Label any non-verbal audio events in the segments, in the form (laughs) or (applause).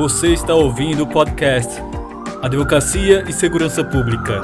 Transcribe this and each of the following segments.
Você está ouvindo o podcast Advocacia e Segurança Pública.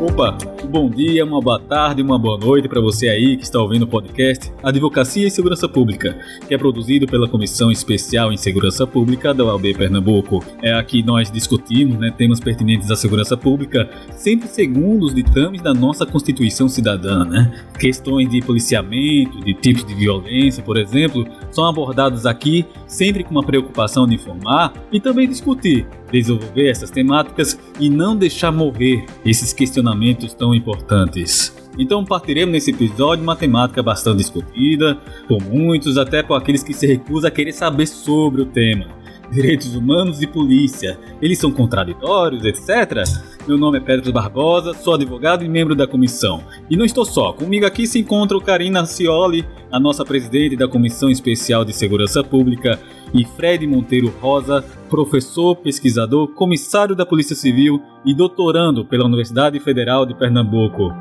Opa, bom dia, uma boa tarde, uma boa noite para você aí que está ouvindo o podcast Advocacia e Segurança Pública, que é produzido pela Comissão Especial em Segurança Pública da UAB Pernambuco. É aqui nós discutimos né, temas pertinentes à segurança pública, sempre segundo os ditames da nossa Constituição Cidadã. Né? Questões de policiamento, de tipos de violência, por exemplo, são abordados aqui sempre com uma preocupação de informar e também discutir desenvolver essas temáticas e não deixar morrer esses questionamentos tão importantes. Então partiremos nesse episódio uma temática bastante discutida por muitos, até por aqueles que se recusam a querer saber sobre o tema. Direitos humanos e polícia, eles são contraditórios, etc? Meu nome é Pedro Barbosa, sou advogado e membro da comissão. E não estou só, comigo aqui se encontra o Karina Cioli, a nossa presidente da Comissão Especial de Segurança Pública, e Fred Monteiro Rosa, professor, pesquisador, comissário da Polícia Civil e doutorando pela Universidade Federal de Pernambuco.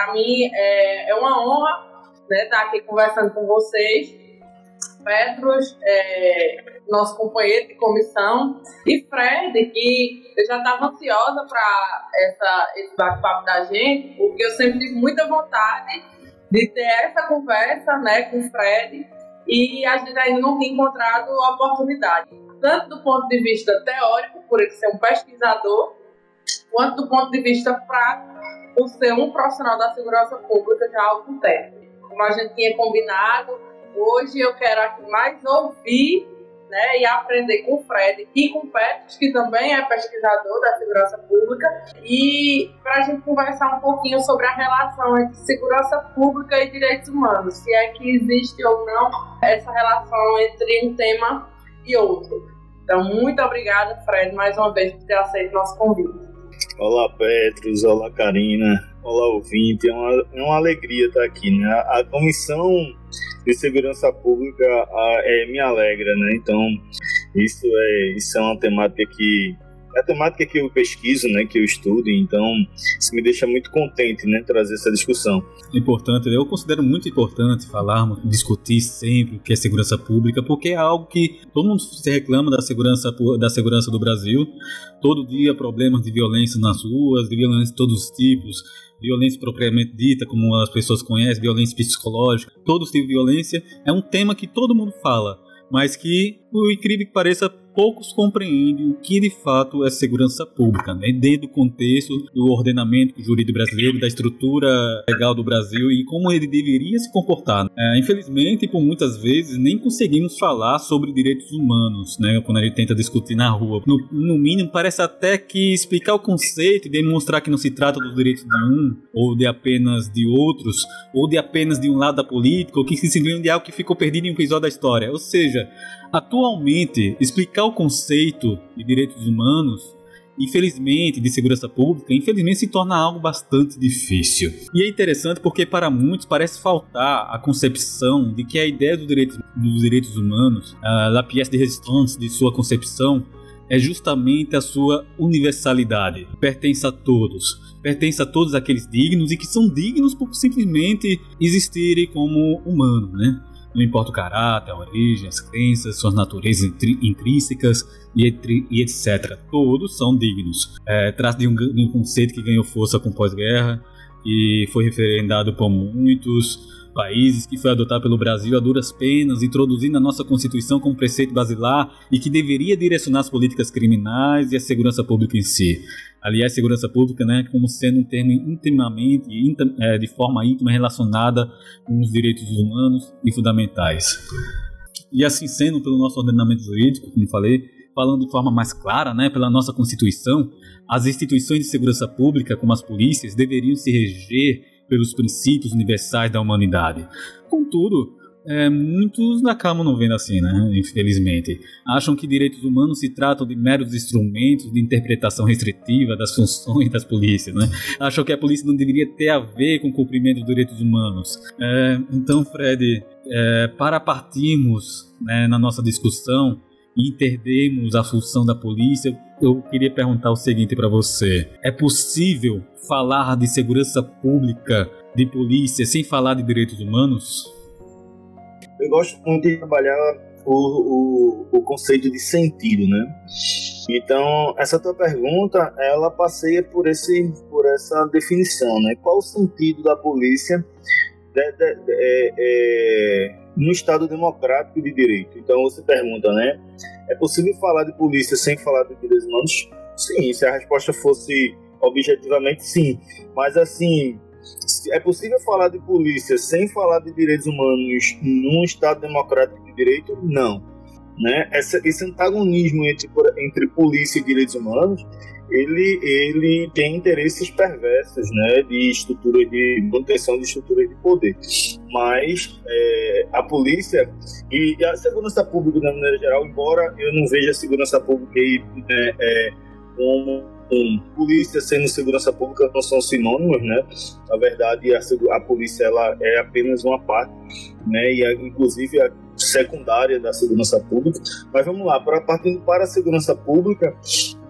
Para mim é, é, uma honra né, estar aqui conversando com vocês. Petros, é, nosso companheiro de comissão, e Fred, que eu já estava ansiosa para esse bate-papo da gente, porque eu sempre tive muita vontade de ter essa conversa né, com o Fred, e a gente ainda não tinha encontrado a oportunidade, tanto do ponto de vista teórico, por ele ser um pesquisador, quanto do ponto de vista prático, por ser um profissional da segurança pública já há algum tempo. Como a gente tinha combinado, hoje eu quero aqui mais ouvir né, e aprender com o Fred e com o Petros, que também é pesquisador da segurança pública, e para a gente conversar um pouquinho sobre a relação entre segurança pública e direitos humanos, se é que existe ou não essa relação entre um tema e outro. Então, muito obrigada, Fred, mais uma vez por ter aceito nosso convite. Olá, Petros. Olá, Karina. Olá, ouvinte. É uma, é uma alegria estar aqui, né? A Comissão de Segurança Pública a, é, me alegra, né? Então, isso é, isso é uma temática que é a temática que eu pesquiso, né, que eu estudo, então isso me deixa muito contente, né, trazer essa discussão. Importante, eu considero muito importante falarmos, discutir sempre o que é segurança pública, porque é algo que todo mundo se reclama da segurança da segurança do Brasil. Todo dia problemas de violência nas ruas, de violência de todos os tipos, violência propriamente dita, como as pessoas conhecem, violência psicológica, todo tipo de violência, é um tema que todo mundo fala, mas que, por incrível que pareça, poucos compreendem o que de fato é segurança pública, né? dentro do contexto do ordenamento jurídico brasileiro, da estrutura legal do Brasil e como ele deveria se comportar. É, infelizmente, por muitas vezes, nem conseguimos falar sobre direitos humanos, né? quando a gente tenta discutir na rua. No, no mínimo, parece até que explicar o conceito e demonstrar que não se trata dos direitos de um, ou de apenas de outros, ou de apenas de um lado da política, ou que se de algo que ficou perdido em um episódio da história. Ou seja, atualmente, explicar o conceito de direitos humanos, infelizmente, de segurança pública, infelizmente se torna algo bastante difícil. E é interessante porque para muitos parece faltar a concepção de que a ideia dos direitos, dos direitos humanos, a pièce de résistance de sua concepção, é justamente a sua universalidade. Pertence a todos. Pertence a todos aqueles dignos e que são dignos por simplesmente existirem como humanos, né? Não importa o caráter, a origem, as crenças, suas naturezas intrínsecas e, etc. Todos são dignos. É, Trata de um, de um conceito que ganhou força com pós-guerra e foi referendado por muitos países, que foi adotado pelo Brasil a duras penas, introduzindo a nossa Constituição como preceito basilar e que deveria direcionar as políticas criminais e a segurança pública em si. Aliás, segurança pública, né, como sendo um termo intimamente, é, de forma íntima relacionada com os direitos humanos e fundamentais. E assim sendo, pelo nosso ordenamento jurídico, como falei, falando de forma mais clara, né, pela nossa Constituição, as instituições de segurança pública, como as polícias, deveriam se reger pelos princípios universais da humanidade. Contudo, é, muitos acabam não vendo assim, né? Infelizmente. Acham que direitos humanos se tratam de meros instrumentos de interpretação restritiva das funções das polícias, né? Acham que a polícia não deveria ter a ver com o cumprimento dos direitos humanos. É, então, Fred, é, para partirmos né, na nossa discussão e entendermos a função da polícia, eu queria perguntar o seguinte para você: é possível falar de segurança pública, de polícia, sem falar de direitos humanos? eu gosto muito de trabalhar o, o, o, conceito de sentido, né? Então, essa tua pergunta, ela passeia por, esse, por essa definição, né? Qual o sentido da polícia de, de, de, é, é, no Estado democrático de direito? Então, você pergunta, né? É possível falar de polícia sem falar de direitos humanos? Sim, se a resposta fosse objetivamente sim. Mas, assim, é possível falar de polícia sem falar de direitos humanos num Estado democrático de direito? Não. Né? Esse antagonismo entre, entre polícia e direitos humanos ele, ele tem interesses perversos né, de estruturas de manutenção de estruturas de poder. Mas é, a polícia e a segurança pública, de maneira geral, embora eu não veja a segurança pública aí, é, é, como um, polícia sendo segurança pública não são sinônimos, né? Na verdade, a, a polícia ela é apenas uma parte, né? E a, inclusive a secundária da segurança pública. Mas vamos lá, para partindo para a segurança pública,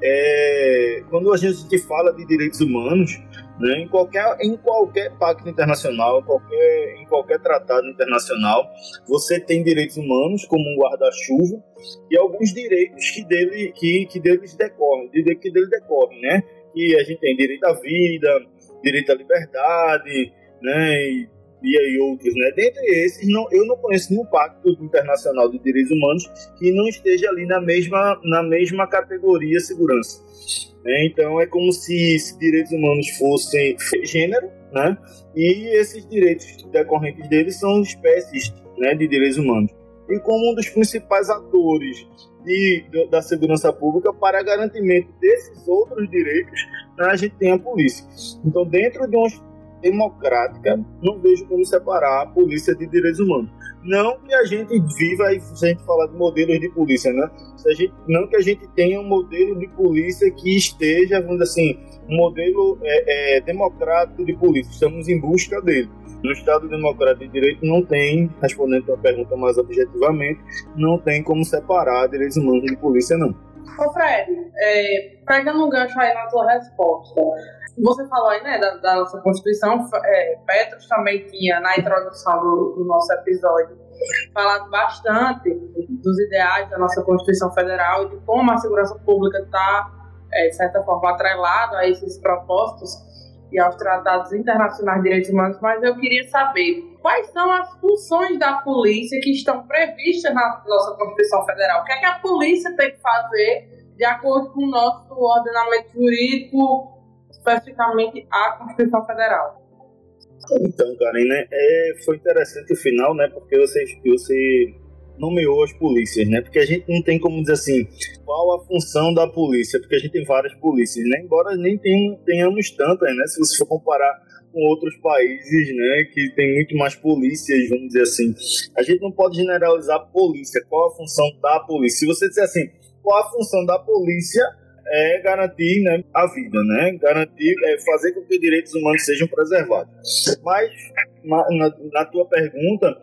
é, quando a gente fala de direitos humanos, né, em, qualquer, em qualquer pacto internacional, qualquer, em qualquer tratado internacional, você tem direitos humanos como um guarda-chuva e alguns direitos que, dele, que, que deles decorrem, que dele decorrem, né? Que a gente tem direito à vida, direito à liberdade, né? E, e outros, né? Dentre esses, não, eu não conheço nenhum pacto internacional de direitos humanos que não esteja ali na mesma, na mesma categoria segurança. Né? Então é como se, se direitos humanos fossem gênero, né? E esses direitos decorrentes deles são espécies né, de direitos humanos. E como um dos principais atores de, da segurança pública para garantimento desses outros direitos, né, a gente tem a polícia. Então, dentro de uma democrática, não vejo como separar a polícia de direitos humanos. Não que a gente viva, e se a gente falar de modelos de polícia, né? Se a gente, não que a gente tenha um modelo de polícia que esteja, vamos dizer assim, um modelo é, é, democrático de polícia. Estamos em busca dele. No Estado Democrático de Direito não tem, respondendo a pergunta mais objetivamente, não tem como separar direitos humanos de polícia, não. Ô Fred, é, pegando um gancho aí na tua resposta, você falou aí, né, da, da nossa Constituição, é, Petros também tinha, na introdução do, do nosso episódio, falado bastante dos ideais da nossa Constituição Federal e de como a segurança pública está, é, de certa forma, atrelada a esses propósitos e aos tratados internacionais de direitos humanos, mas eu queria saber quais são as funções da polícia que estão previstas na nossa Constituição Federal. O que é que a polícia tem que fazer de acordo com o nosso ordenamento jurídico especificamente a Constituição Federal. Então, Karina, é, foi interessante o final, né? Porque você, você nomeou as polícias, né? Porque a gente não tem como dizer assim, qual a função da polícia, porque a gente tem várias polícias, né? Embora nem tenhamos tantas, né? Se você for comparar com outros países, né, que tem muito mais polícias, vamos dizer assim. A gente não pode generalizar polícia, qual a função da polícia. Se você disser assim, qual a função da polícia, é garantir né, a vida, né? Garantir, é fazer com que os direitos humanos sejam preservados. Mas, na, na, na tua pergunta,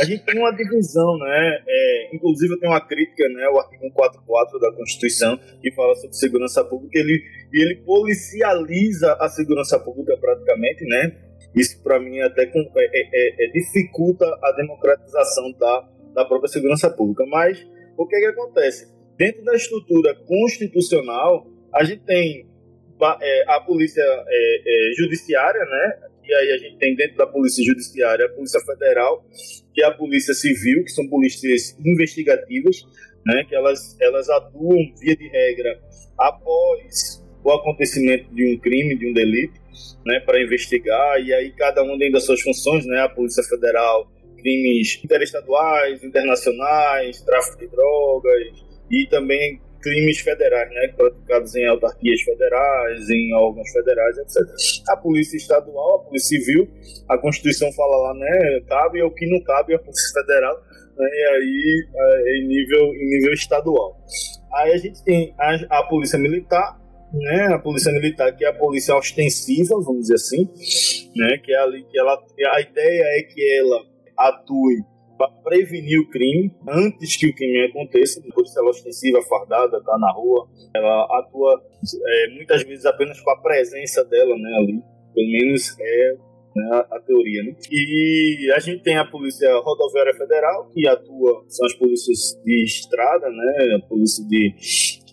a gente tem uma divisão, né? É, inclusive, eu tenho uma crítica, né? O artigo 144 da Constituição, que fala sobre segurança pública, ele, ele policializa a segurança pública praticamente, né? Isso, para mim, até com, é, é, é, é, dificulta a democratização da, da própria segurança pública. Mas, o que, é que acontece? Dentro da estrutura constitucional, a gente tem é, a polícia é, é, judiciária, né? E aí a gente tem dentro da polícia judiciária a polícia federal, é a polícia civil, que são polícias investigativas, né? Que elas elas atuam via de regra após o acontecimento de um crime, de um delito, né? Para investigar e aí cada um dentro das suas funções, né? A polícia federal crimes interestaduais, internacionais, tráfico de drogas, e também crimes federais, né, praticados em autarquias federais, em órgãos federais, etc. A polícia estadual, a polícia civil, a Constituição fala lá, né, cabe o que não cabe à polícia federal, né, e aí é, em nível em nível estadual. Aí a gente tem a, a polícia militar, né, a polícia militar que é a polícia ostensiva, vamos dizer assim, né, que é ali que ela a ideia é que ela atue para prevenir o crime antes que o crime aconteça. Depois, se ela é ostensiva, fardada, está na rua, ela atua é, muitas vezes apenas com a presença dela né, ali. Pelo menos é né, a, teoria. Né? E a gente tem a Polícia Rodoviária Federal, que atua, são as polícias de estrada, né, a polícia de,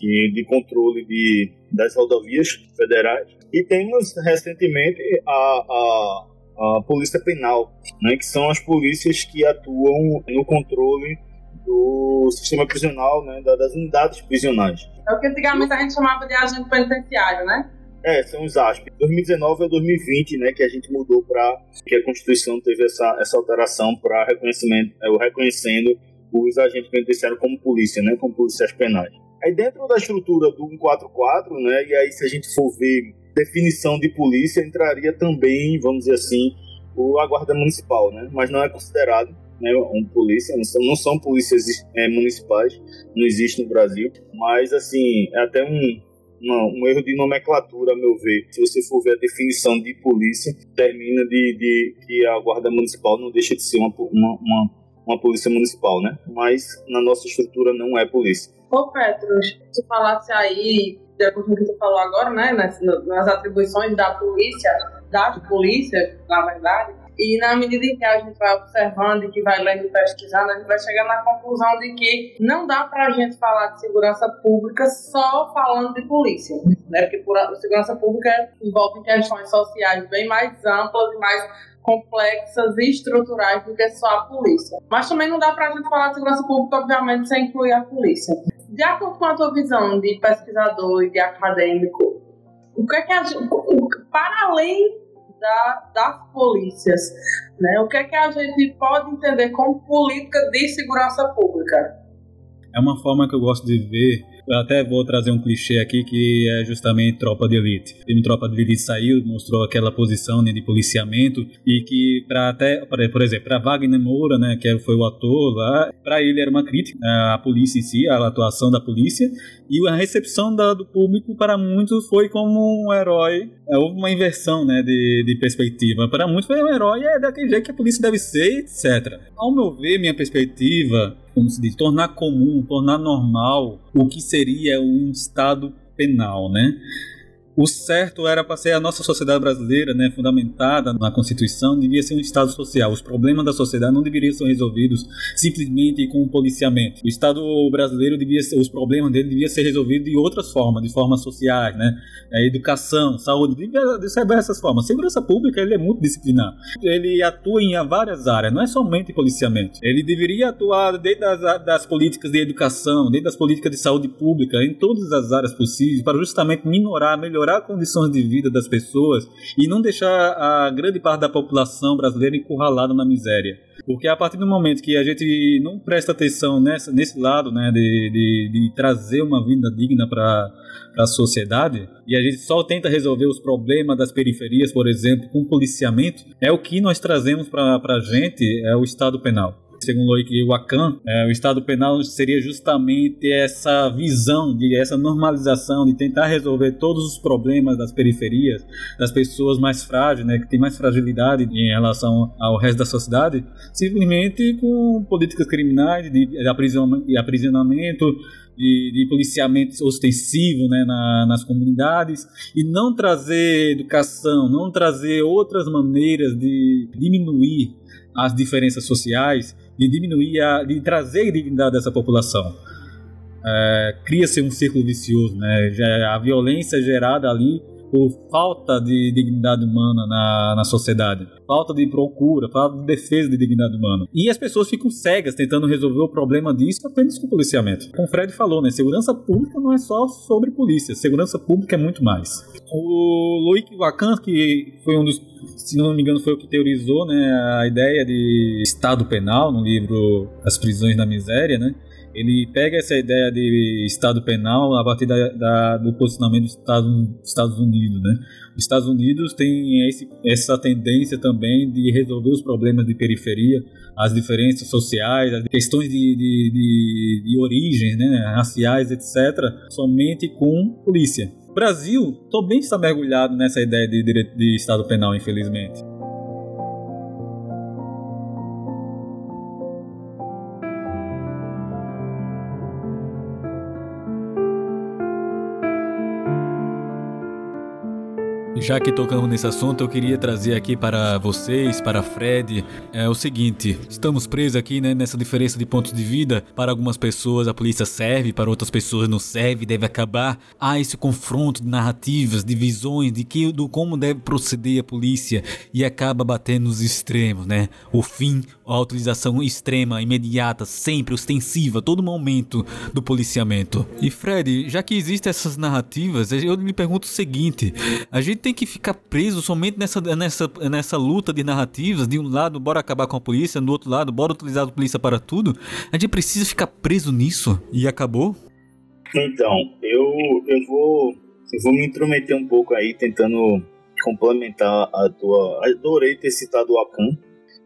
de, de controle de, das rodovias federais. E temos recentemente a, a a polícia penal, né, que são as polícias que atuam no controle do sistema prisional, né, das unidades prisionais. É o que antigamente a gente chamava de agente penitenciário, né? É, são os ASP. 2019 a 2020, né, que a gente mudou para que a Constituição teve essa, essa alteração para reconhecimento, é, o reconhecendo os agentes penitenciários como polícia, né, como policiais penais. Aí dentro da estrutura do 144, né, e aí se a gente for ver definição de polícia entraria também, vamos dizer assim, o, a guarda municipal, né? Mas não é considerado né, um polícia, não são, não são polícias é, municipais, não existe no Brasil, mas assim, é até um, um erro de nomenclatura, a meu ver. Se você for ver a definição de polícia, termina de, de que a guarda municipal não deixa de ser uma, uma, uma, uma polícia municipal, né? Mas na nossa estrutura não é polícia. Ô Petros, se falasse aí de acordo com o que tu falou agora, né, nas, nas atribuições da polícia, das polícias, na verdade, e na medida em que a gente vai observando e que vai lendo e pesquisando, a gente vai chegando na conclusão de que não dá para a gente falar de segurança pública só falando de polícia. Né? Porque por, segurança pública envolve questões sociais bem mais amplas e mais complexas e estruturais do que só a polícia. Mas também não dá para a gente falar de segurança pública, obviamente, sem incluir a polícia de acordo com a tua visão de pesquisador e de acadêmico, o que é que a gente, para além da, das polícias, né, o que é que a gente pode entender como política de segurança pública? É uma forma que eu gosto de ver eu até vou trazer um clichê aqui que é justamente Tropa de Elite. O filme Tropa de Elite saiu, mostrou aquela posição né, de policiamento e que para até, por exemplo, para Wagner Moura, né, que foi o ator lá, para ele era uma crítica à polícia em si, à atuação da polícia e a recepção da, do público para muitos foi como um herói. É, houve uma inversão né, de, de perspectiva. Para muitos foi um herói, é daquele jeito que a polícia deve ser, etc. Ao meu ver, minha perspectiva como se diz, tornar comum, tornar normal o que seria um Estado penal, né? O certo era para ser a nossa sociedade brasileira, né, fundamentada na Constituição, devia ser um Estado social. Os problemas da sociedade não deveriam ser resolvidos simplesmente com o policiamento. O Estado brasileiro devia ser, os problemas dele deviam ser resolvidos de outras formas, de formas sociais, né, é, educação, saúde, devia ser dessas formas. Segurança pública ele é multidisciplinar. Ele atua em várias áreas, não é somente policiamento. Ele deveria atuar desde as das políticas de educação, desde as políticas de saúde pública, em todas as áreas possíveis, para justamente minorar, melhorar melhorar condições de vida das pessoas e não deixar a grande parte da população brasileira encurralada na miséria. Porque a partir do momento que a gente não presta atenção nessa, nesse lado né, de, de, de trazer uma vida digna para a sociedade e a gente só tenta resolver os problemas das periferias, por exemplo, com policiamento, é o que nós trazemos para a gente, é o Estado penal segundo Loic Wakan, é, o Estado penal seria justamente essa visão, de essa normalização, de tentar resolver todos os problemas das periferias, das pessoas mais frágeis, né, que têm mais fragilidade em relação ao resto da sociedade, simplesmente com políticas criminais de, de aprisionamento, de, de, policiamento ostensivo né, na, nas comunidades e não trazer educação, não trazer outras maneiras de diminuir as diferenças sociais de diminuir, a, de trazer dignidade dessa população. É, Cria-se um círculo vicioso, né? A violência gerada ali por falta de dignidade humana na, na sociedade, falta de procura, falta de defesa de dignidade humana. E as pessoas ficam cegas tentando resolver o problema disso apenas com policiamento. Como o Fred falou, né? Segurança pública não é só sobre polícia, segurança pública é muito mais. O Loic Wakan, que foi um dos se não me engano, foi o que teorizou né, a ideia de Estado penal no livro As Prisões da Miséria, né? Ele pega essa ideia de Estado penal a partir da, da, do posicionamento dos Estado, Estados Unidos, né? Os Estados Unidos têm esse, essa tendência também de resolver os problemas de periferia, as diferenças sociais, as questões de, de, de, de origem, né, raciais, etc., somente com polícia. O Brasil também está mergulhado nessa ideia de, de, de Estado penal, infelizmente. Já que tocamos nesse assunto, eu queria trazer aqui para vocês, para Fred, é o seguinte: estamos presos aqui né, nessa diferença de pontos de vida. Para algumas pessoas a polícia serve, para outras pessoas não serve, deve acabar. Há esse confronto de narrativas, de visões de que do como deve proceder a polícia e acaba batendo nos extremos, né? O fim, a utilização extrema, imediata, sempre ostensiva, todo momento do policiamento. E Fred, já que existem essas narrativas, eu lhe pergunto o seguinte: a gente tem que ficar preso somente nessa, nessa, nessa luta de narrativas. De um lado, bora acabar com a polícia, do outro lado, bora utilizar a polícia para tudo. A gente precisa ficar preso nisso e acabou? Então, eu, eu, vou, eu vou me intrometer um pouco aí, tentando complementar a tua. Adorei ter citado o Akan.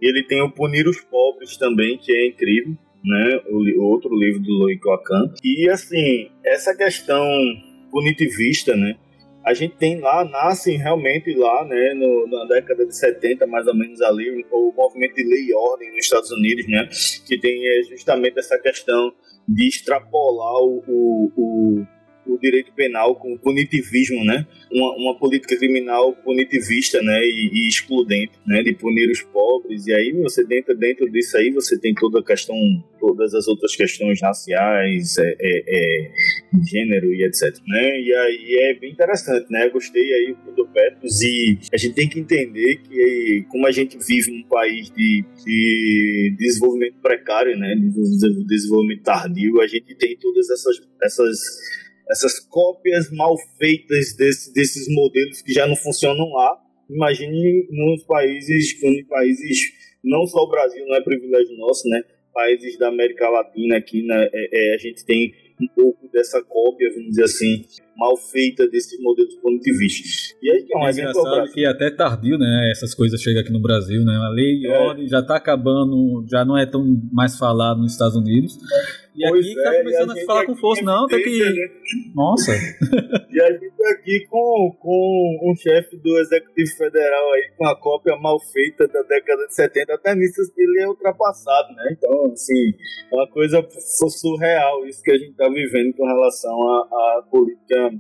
Ele tem o Punir os Pobres também, que é incrível, né? O, outro livro do Loic Akan. E assim, essa questão punitivista, né? A gente tem lá, nasce realmente lá, né, no, na década de 70, mais ou menos ali, o movimento de lei e ordem nos Estados Unidos, né, que tem é, justamente essa questão de extrapolar o, o, o o direito penal com punitivismo, né? Uma, uma política criminal punitivista, né? E, e, excludente, né? De punir os pobres. E aí você dentro dentro disso aí você tem toda a questão, todas as outras questões raciais, é, é, é, gênero e etc. Né? E aí é bem interessante, né? Gostei aí do Petros e a gente tem que entender que como a gente vive num país de, de desenvolvimento precário, né? De desenvolvimento tardio, a gente tem todas essas essas essas cópias mal feitas desse, desses modelos que já não funcionam lá. Imagine nos países, em países, não só o Brasil, não é privilégio nosso, né? Países da América Latina aqui, né? É, é, a gente tem um pouco dessa cópia, vamos dizer assim, mal feita desses modelos punitivistas. E aí que é um é exemplo que até tardio, né? Essas coisas chegam aqui no Brasil, né? A lei e é. ordem já está acabando, já não é tão mais falado nos Estados Unidos. E pois aqui tá é, começando a, a falar com força, não, tem que. Né? Nossa! (laughs) e a gente tá aqui com, com um chefe do Executivo Federal aí, com a cópia mal feita da década de 70. Até nisso ele é ultrapassado, né? Então, assim, é uma coisa surreal isso que a gente tá vivendo com relação à, à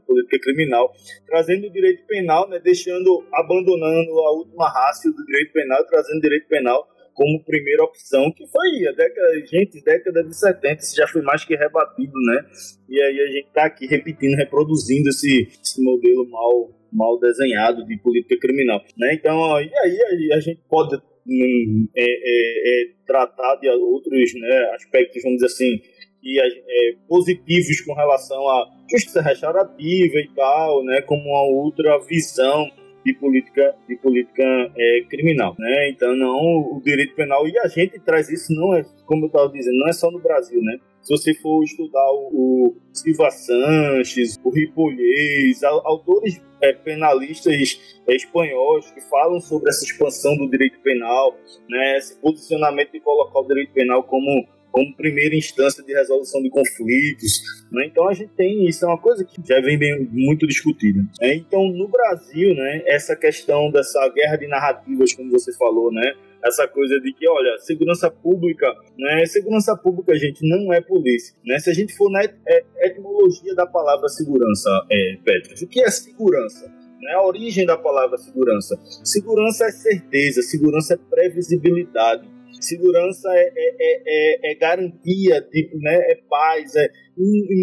política, criminal. Trazendo o direito penal, né? Deixando, abandonando a última raça do direito penal, trazendo direito penal como primeira opção, que foi a década, gente, década de 70, isso já foi mais que rebatido, né? E aí a gente tá aqui repetindo, reproduzindo esse, esse modelo mal, mal desenhado de política criminal, né? Então, e aí a, a gente pode hum, é, é, é, tratar de outros né, aspectos, vamos dizer assim, e, é, positivos com relação à justiça restaurativa e tal, né, como uma outra visão de política, de política é, criminal, né? Então não o direito penal e a gente traz isso não é, como eu estava dizendo, não é só no Brasil, né? Se você for estudar o, o Silva Sanches, o Ripolhês, autores é, penalistas é, espanhóis que falam sobre essa expansão do direito penal, né, esse posicionamento de colocar o direito penal como como primeira instância de resolução de conflitos. Né? Então a gente tem isso, é uma coisa que já vem bem, muito discutida. Né? Então no Brasil, né, essa questão dessa guerra de narrativas, como você falou, né, essa coisa de que, olha, segurança pública, né, segurança pública, gente, não é polícia. Né? Se a gente for na é, etimologia da palavra segurança, é, Petros, o que é segurança? Né? A origem da palavra segurança. Segurança é certeza, segurança é previsibilidade. Segurança é, é, é, é, é garantia, tipo, né, é paz, é,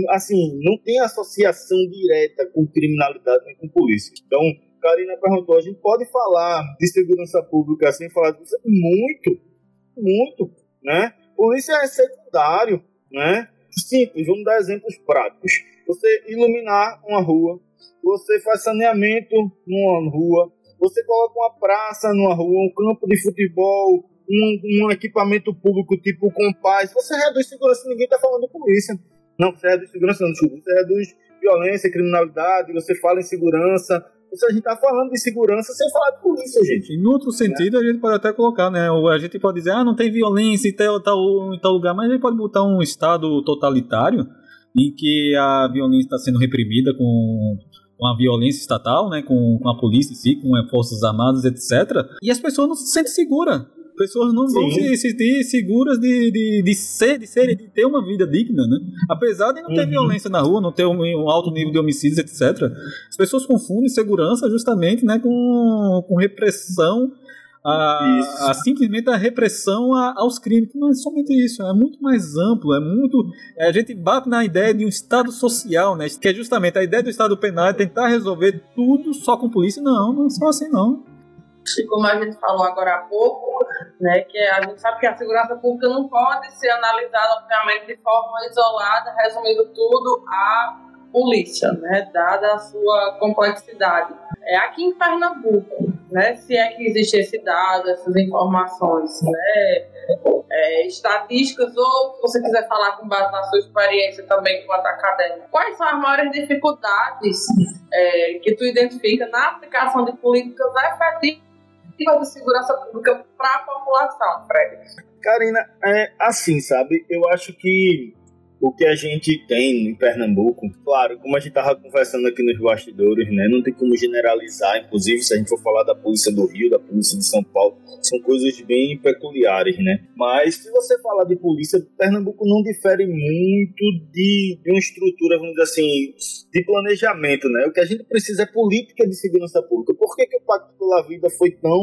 assim, não tem associação direta com criminalidade nem com polícia. Então, Karina perguntou, a gente pode falar de segurança pública sem falar disso? Muito, muito, né? Polícia é secundário, né? Simples, vamos dar exemplos práticos. Você iluminar uma rua, você faz saneamento numa rua, você coloca uma praça numa rua, um campo de futebol, um, um equipamento público tipo Compaz, você reduz segurança, ninguém está falando polícia. Não, você reduz segurança, não, desculpa, você reduz violência, criminalidade, você fala em segurança, a gente tá falando de segurança sem falar de polícia, gente. Em outro sentido, é. a gente pode até colocar, né? A gente pode dizer, ah, não tem violência em tal, tal, em tal lugar, mas a gente pode botar um estado totalitário em que a violência está sendo reprimida com com a violência estatal, né, com, com a polícia em si, com as forças armadas, etc. E as pessoas não se sentem seguras. Pessoas não Sim. vão se sentir seguras de, de, de, ser, de ser, de ter uma vida digna, né? Apesar de não ter uhum. violência na rua, não ter um, um, alto nível de homicídios, etc. As pessoas confundem segurança justamente, né, com, com repressão a, a, simplesmente a repressão a, aos crimes, não é somente isso, é muito mais amplo, é muito. É, a gente bate na ideia de um Estado social, né? Que é justamente a ideia do Estado penal é tentar resolver tudo só com polícia. Não, não é só assim não. E como a gente falou agora há pouco, né, que a gente sabe que a segurança pública não pode ser analisada, obviamente, de forma isolada, resumindo tudo a polícia, né, dada a sua complexidade. É aqui em Pernambuco, né, se é que existe esse dado, essas informações, né, é, estatísticas, ou se você quiser falar com base na sua experiência também enquanto acadêmico, quais são as maiores dificuldades é, que tu identifica na aplicação de políticas efetivas de segurança pública para a população, Fred? Karina, é assim, sabe? Eu acho que o que a gente tem em Pernambuco, claro, como a gente estava conversando aqui nos bastidores, né, não tem como generalizar, inclusive se a gente for falar da polícia do Rio, da polícia de São Paulo, são coisas bem peculiares, né? Mas se você falar de polícia, Pernambuco não difere muito de, de uma estrutura, vamos dizer assim, de planejamento, né? O que a gente precisa é política de segurança pública. Por que, que o Pacto pela Vida foi tão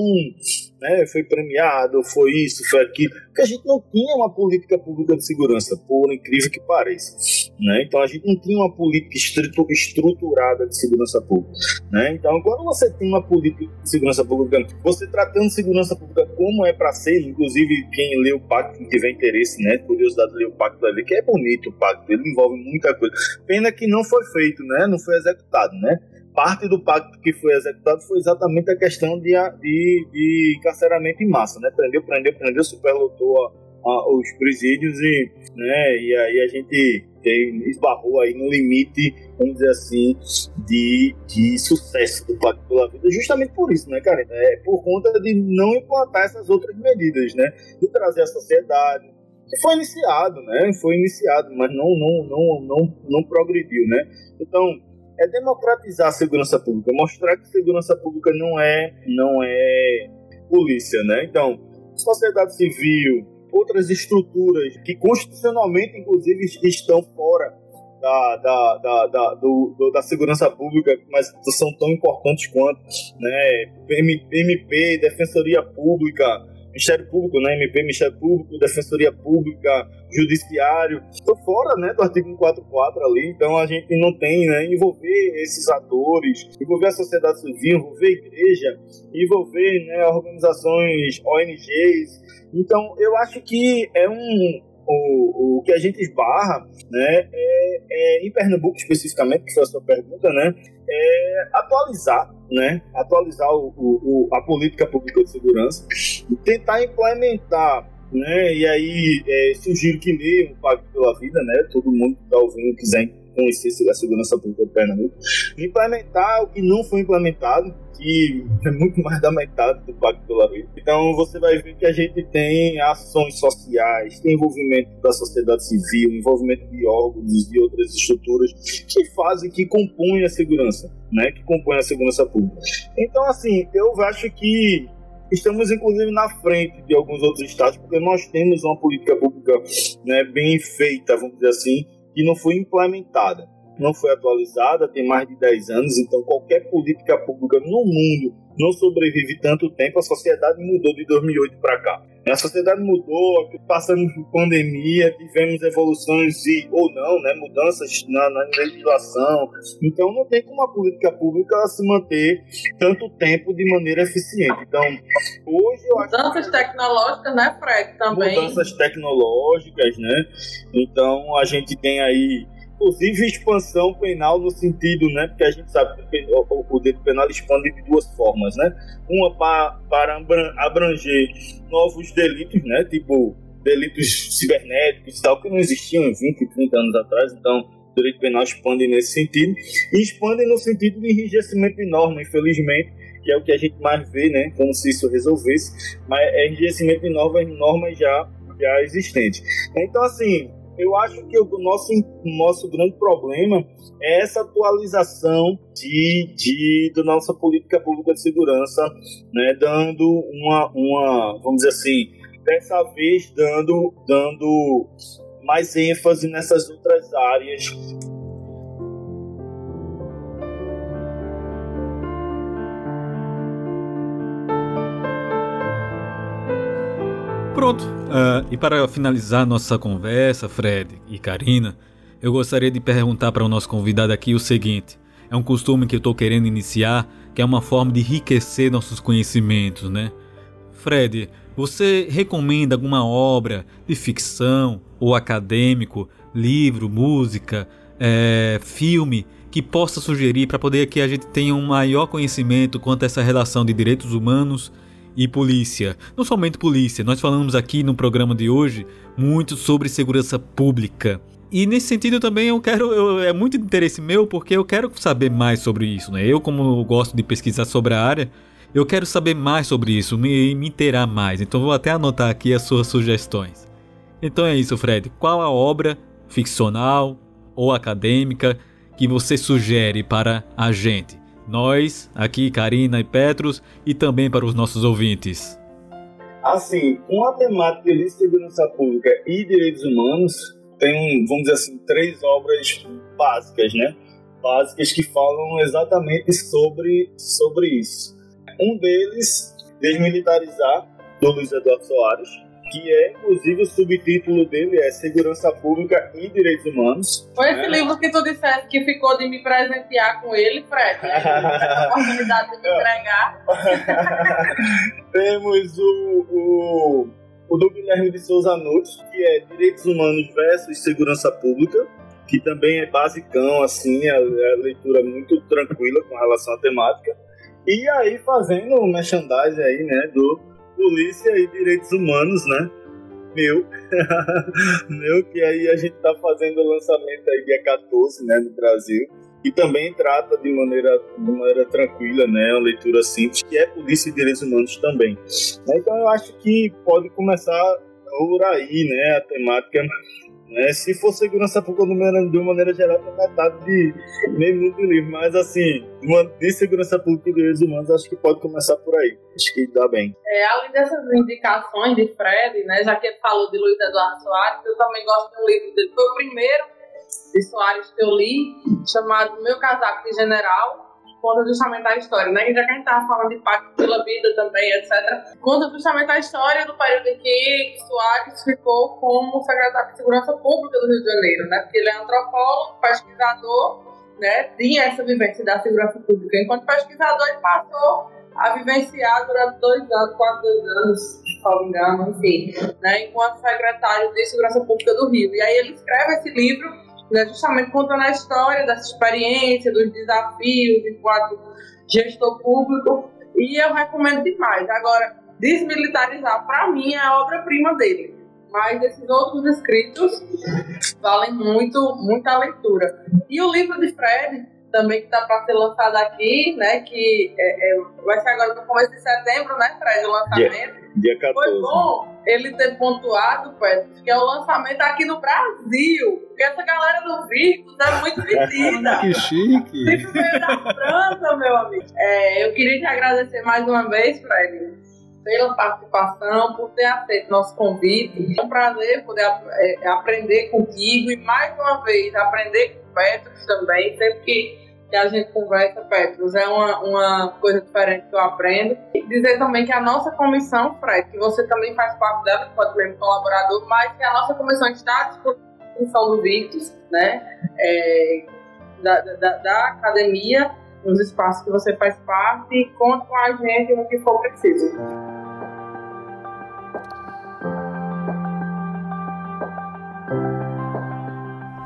né, foi premiado, foi isso, foi aquilo, porque a gente não tinha uma política pública de segurança, por incrível que pareça. Né? Então a gente não tinha uma política estruturada de segurança pública. Né? Então, quando você tem uma política de segurança pública, você tratando segurança pública como é para ser, inclusive quem lê o pacto, quem tiver interesse, né, curiosidade de ler o pacto, vai ver que é bonito o pacto, ele envolve muita coisa. Pena que não foi feito, né, não foi executado, né? Parte do pacto que foi executado foi exatamente a questão de, de, de encarceramento em massa, né? Prendeu, prendeu, prendeu, superlotou a, a, os presídios e, né, e aí a gente tem, esbarrou aí no limite, vamos dizer assim, de, de sucesso do Pacto pela Vida, justamente por isso, né, cara? É por conta de não implantar essas outras medidas, né? De trazer a sociedade, que foi iniciado, né? Foi iniciado, mas não, não, não, não, não progrediu, né? Então, é democratizar a segurança pública, mostrar que segurança pública não é, não é polícia, né? Então, sociedade civil, outras estruturas que constitucionalmente, inclusive, estão fora da, da, da, da, do, do, da segurança pública, mas são tão importantes quanto, né? MP, Defensoria Pública, Ministério Público, né? MP, Ministério Público, Defensoria Pública, Judiciário. Estou fora, né, do artigo 144 ali, então a gente não tem, né, envolver esses atores, envolver a sociedade civil, envolver a igreja, envolver, né, organizações, ONGs. Então, eu acho que é um, o, o que a gente esbarra, né, é, é, em Pernambuco especificamente, que foi a sua pergunta, né, é atualizar, né, atualizar o, o, a política pública de segurança, tentar implementar, né, e aí é, sugiro que leiam o Pacto pela Vida, né, todo mundo que está ouvindo quiser conhecer a segurança pública de Pernambuco, implementar o que não foi implementado, que é muito mais da metade do Pacto pela Vida. Então você vai ver que a gente tem ações sociais, tem envolvimento da sociedade civil, envolvimento de órgãos e outras estruturas que fazem, que compõem a segurança, né? Que compõem a segurança pública. Então, assim, eu acho que estamos inclusive na frente de alguns outros estados, porque nós temos uma política pública né, bem feita, vamos dizer assim, que não foi implementada não foi atualizada, tem mais de 10 anos, então qualquer política pública no mundo não sobrevive tanto tempo, a sociedade mudou de 2008 para cá. A sociedade mudou, passamos por pandemia, tivemos evoluções e, ou não, né, mudanças na, na, legislação. Então não tem como a política pública se manter tanto tempo de maneira eficiente. Então, hoje eu acho Mudanças tecnológicas, né, Fred, também. Mudanças tecnológicas, né? Então a gente tem aí inclusive expansão penal no sentido, né, porque a gente sabe que o, direito penal expande de duas formas, né, uma para, para abranger novos delitos, né, tipo delitos cibernéticos e tal, que não existiam 20, 30 anos atrás, então o direito penal expande nesse sentido, e expande no sentido de enrijecimento de norma, infelizmente, que é o que a gente mais vê, né, como se isso resolvesse, mas é enrijecimento de normas, normas já, já existentes. Então, assim, eu acho que o nosso, nosso grande problema é essa atualização de, de, da nossa política pública de segurança, né, dando uma, uma, vamos dizer assim, dessa vez dando, dando mais ênfase nessas outras áreas. Pronto. Uh, e para finalizar nossa conversa, Fred e Karina, eu gostaria de perguntar para o nosso convidado aqui o seguinte: é um costume que eu estou querendo iniciar, que é uma forma de enriquecer nossos conhecimentos, né? Fred, você recomenda alguma obra de ficção ou acadêmico, livro, música, é, filme que possa sugerir para poder que a gente tenha um maior conhecimento quanto a essa relação de direitos humanos e polícia? Não somente polícia, nós falamos aqui no programa de hoje muito sobre segurança pública. E nesse sentido também eu quero, eu, é muito interesse meu porque eu quero saber mais sobre isso, né? Eu como gosto de pesquisar sobre a área, eu quero saber mais sobre isso, me, me inteirar mais, então vou até anotar aqui as suas sugestões. Então é isso, Fred. Qual a obra ficcional ou acadêmica que você sugere para a gente? Nós, aqui, Karina e Petros, e também para os nossos ouvintes. Assim, com a temática de segurança pública e direitos humanos, tem, vamos dizer assim, três obras básicas, né? Básicas que falam exatamente sobre, sobre isso. Um deles, Desmilitarizar, do Luiz Eduardo Soares, que é, inclusive, o subtítulo dele é Segurança Pública e Direitos Humanos. Foi esse né? livro que tu disseste que ficou de me presentear com ele, Fred. Né? (laughs) a oportunidade de me entregar. (laughs) Temos o, o, o do Guilherme de Souza Nunes, que é Direitos Humanos versus Segurança Pública, que também é basicão, assim, é, é a leitura muito tranquila com relação à temática. E aí fazendo o merchandising aí, né, do Polícia e Direitos Humanos, né? Meu. (laughs) Meu, que aí a gente tá fazendo o lançamento aí dia 14, né, no Brasil. E também trata de maneira, de maneira tranquila, né? Uma leitura simples, que é Polícia e Direitos Humanos também. Então eu acho que pode começar por aí, né? A temática né? Se for segurança pública de uma maneira geral, é metade de meio mundo livro. Mas assim, de segurança pública e direitos humanos, acho que pode começar por aí. Acho que dá bem. É, além dessas indicações de Fred, né, já que ele falou de Luiz Eduardo Soares, eu também gosto de um livro dele. Foi o primeiro de Soares que eu li, chamado Meu Casaco de General conta justamente a história, né? Já que a gente estava falando de pacto pela vida também, etc. Conta justamente a história do período em que Soares ficou como secretário de Segurança Pública do Rio de Janeiro, né? Porque ele é antropólogo, pesquisador, né? Tinha essa vivência da segurança pública. Enquanto pesquisador, ele passou a vivenciar durante dois anos, quase dois anos, me engano, enfim, né? Enquanto secretário de Segurança Pública do Rio. E aí ele escreve esse livro né, justamente contando a história dessa experiência, dos desafios enquanto gestor público, e eu recomendo demais. Agora, Desmilitarizar, para mim, é a obra-prima dele, mas esses outros escritos valem muito, muita leitura. E o livro de Fred, também que está para ser lançado aqui, né, que é, é, vai ser agora no começo de setembro, né, Fred, o lançamento. Dia 14. Foi bom ele ter pontuado, Pedro, que é o lançamento aqui no Brasil. Porque essa galera do Virtus é muito metida. (laughs) que chique. Tipo veio da França, meu amigo. É, eu queria te agradecer mais uma vez, Fred, pela participação, por ter aceito nosso convite. É um prazer poder é, aprender contigo e, mais uma vez, aprender com o Petros também. Sempre que que a gente conversa, Petros, é uma, uma coisa diferente que eu aprendo. E dizer também que a nossa comissão, Fred, que você também faz parte dela, pode ser um colaborador, mas que a nossa comissão está à disposição do Virtus, né? É, da, da, da, academia, nos espaços que você faz parte, e conte com a gente no que for preciso.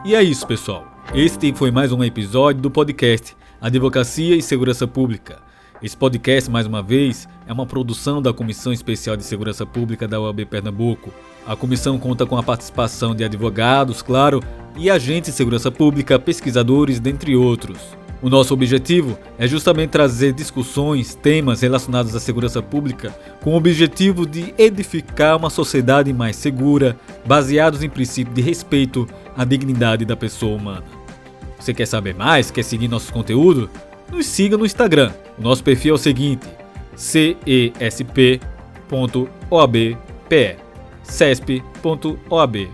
E é isso, pessoal. Este foi mais um episódio do podcast Advocacia e Segurança Pública. Esse podcast, mais uma vez, é uma produção da Comissão Especial de Segurança Pública da UAB Pernambuco. A comissão conta com a participação de advogados, claro, e agentes de segurança pública, pesquisadores, dentre outros. O nosso objetivo é justamente trazer discussões, temas relacionados à segurança pública com o objetivo de edificar uma sociedade mais segura, baseados em princípio de respeito à dignidade da pessoa humana. Você quer saber mais? Quer seguir nosso conteúdo? Nos siga no Instagram. O nosso perfil é o seguinte: cesp.oabpe cesp.oabpe.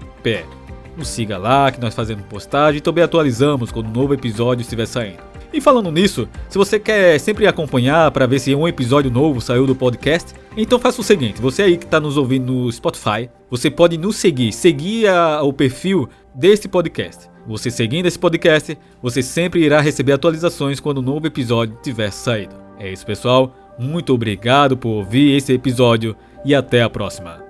Nos siga lá que nós fazemos postagem e também atualizamos quando um novo episódio estiver saindo. E falando nisso, se você quer sempre acompanhar para ver se um episódio novo saiu do podcast, então faça o seguinte: você aí que está nos ouvindo no Spotify, você pode nos seguir, seguir a, o perfil deste podcast. Você seguindo esse podcast, você sempre irá receber atualizações quando um novo episódio tiver saído. É isso, pessoal. Muito obrigado por ouvir esse episódio e até a próxima.